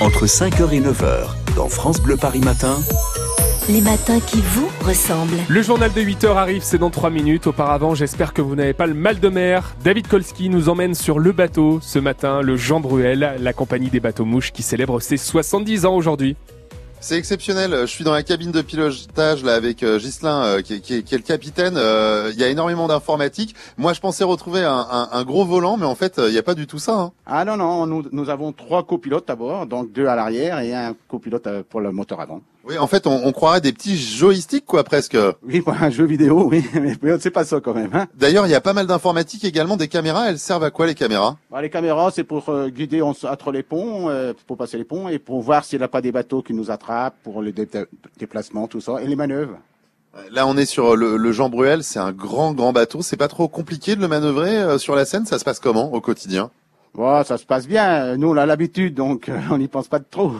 entre 5h et 9h, dans France Bleu Paris Matin. Les matins qui vous ressemblent. Le journal de 8 heures arrive, c'est dans 3 minutes. Auparavant, j'espère que vous n'avez pas le mal de mer. David Kolski nous emmène sur le bateau ce matin, le Jean Bruel, la compagnie des bateaux mouches qui célèbre ses 70 ans aujourd'hui. C'est exceptionnel. Je suis dans la cabine de pilotage là avec euh, Ghislain euh, qui, est le capitaine. Euh, il y a énormément d'informatique. Moi, je pensais retrouver un, gros volant, mais en fait, il n'y a pas du tout ça. Hein. Ah non non, nous, nous avons trois copilotes à bord, donc deux à l'arrière et un copilote pour le moteur avant. Oui, en fait, on, on, croirait des petits joysticks, quoi, presque. Oui, pour un jeu vidéo, oui, mais c'est pas ça quand même. Hein. D'ailleurs, il y a pas mal d'informatique également, des caméras. Elles servent à quoi les caméras? Bah, Les caméras, c'est pour euh, guider entre les ponts, euh, pour passer les ponts, et pour voir s'il n'y a pas des bateaux qui nous attrapent, pour les dé déplacements, tout ça, et les manœuvres. Là, on est sur le, le Jean Bruel. C'est un grand, grand bateau. C'est pas trop compliqué de le manœuvrer euh, sur la Seine. Ça se passe comment au quotidien? Bon, ça se passe bien. Nous, on a l'habitude, donc on n'y pense pas de trop.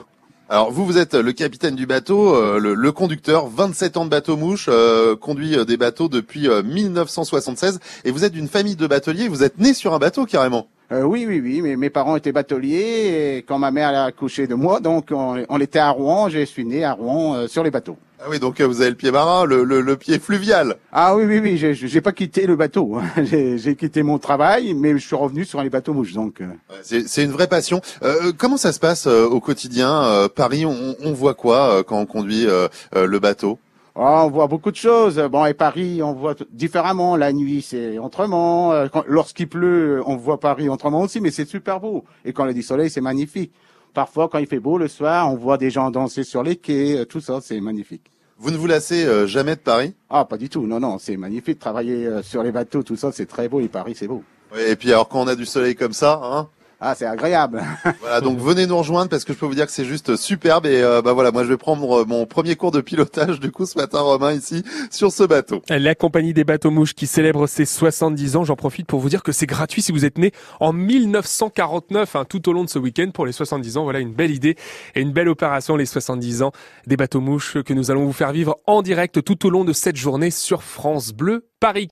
Alors vous, vous êtes le capitaine du bateau, euh, le, le, conducteur, 27 ans de bateau mouche, euh, conduit euh, des bateaux depuis 1976, et vous êtes d'une famille de bateliers, vous êtes né sur un bateau carrément. Euh, oui, oui, oui, mais mes parents étaient bateliers, et quand ma mère a accouché de moi, donc on, on était à Rouen, je suis né à Rouen sur les bateaux. Ah oui, donc vous avez le pied marin, le, le, le pied fluvial. Ah oui, oui, oui, j'ai pas quitté le bateau. Hein. J'ai quitté mon travail, mais je suis revenu sur les bateaux mouches. Donc, c'est une vraie passion. Euh, comment ça se passe euh, au quotidien euh, Paris, on, on, voit quoi quand on conduit le bateau? Oh, on voit beaucoup de choses. Bon, et Paris, on voit différemment. La nuit, c'est autrement. Lorsqu'il pleut, on voit Paris autrement aussi, mais c'est super beau. Et quand il y a du soleil, c'est magnifique. Parfois, quand il fait beau le soir, on voit des gens danser sur les quais. Tout ça, c'est magnifique. Vous ne vous lassez euh, jamais de Paris? Ah, pas du tout. Non, non, c'est magnifique travailler euh, sur les bateaux, tout ça, c'est très beau. Et Paris, c'est beau. Et puis alors quand on a du soleil comme ça, hein ah, c'est agréable. voilà, donc venez nous rejoindre parce que je peux vous dire que c'est juste superbe. Et euh, bah voilà, moi je vais prendre mon premier cours de pilotage du coup ce matin, Romain, ici sur ce bateau. La compagnie des bateaux mouches qui célèbre ses 70 ans. J'en profite pour vous dire que c'est gratuit si vous êtes né en 1949, hein, tout au long de ce week-end pour les 70 ans. Voilà une belle idée et une belle opération les 70 ans des bateaux mouches que nous allons vous faire vivre en direct tout au long de cette journée sur France Bleu Paris.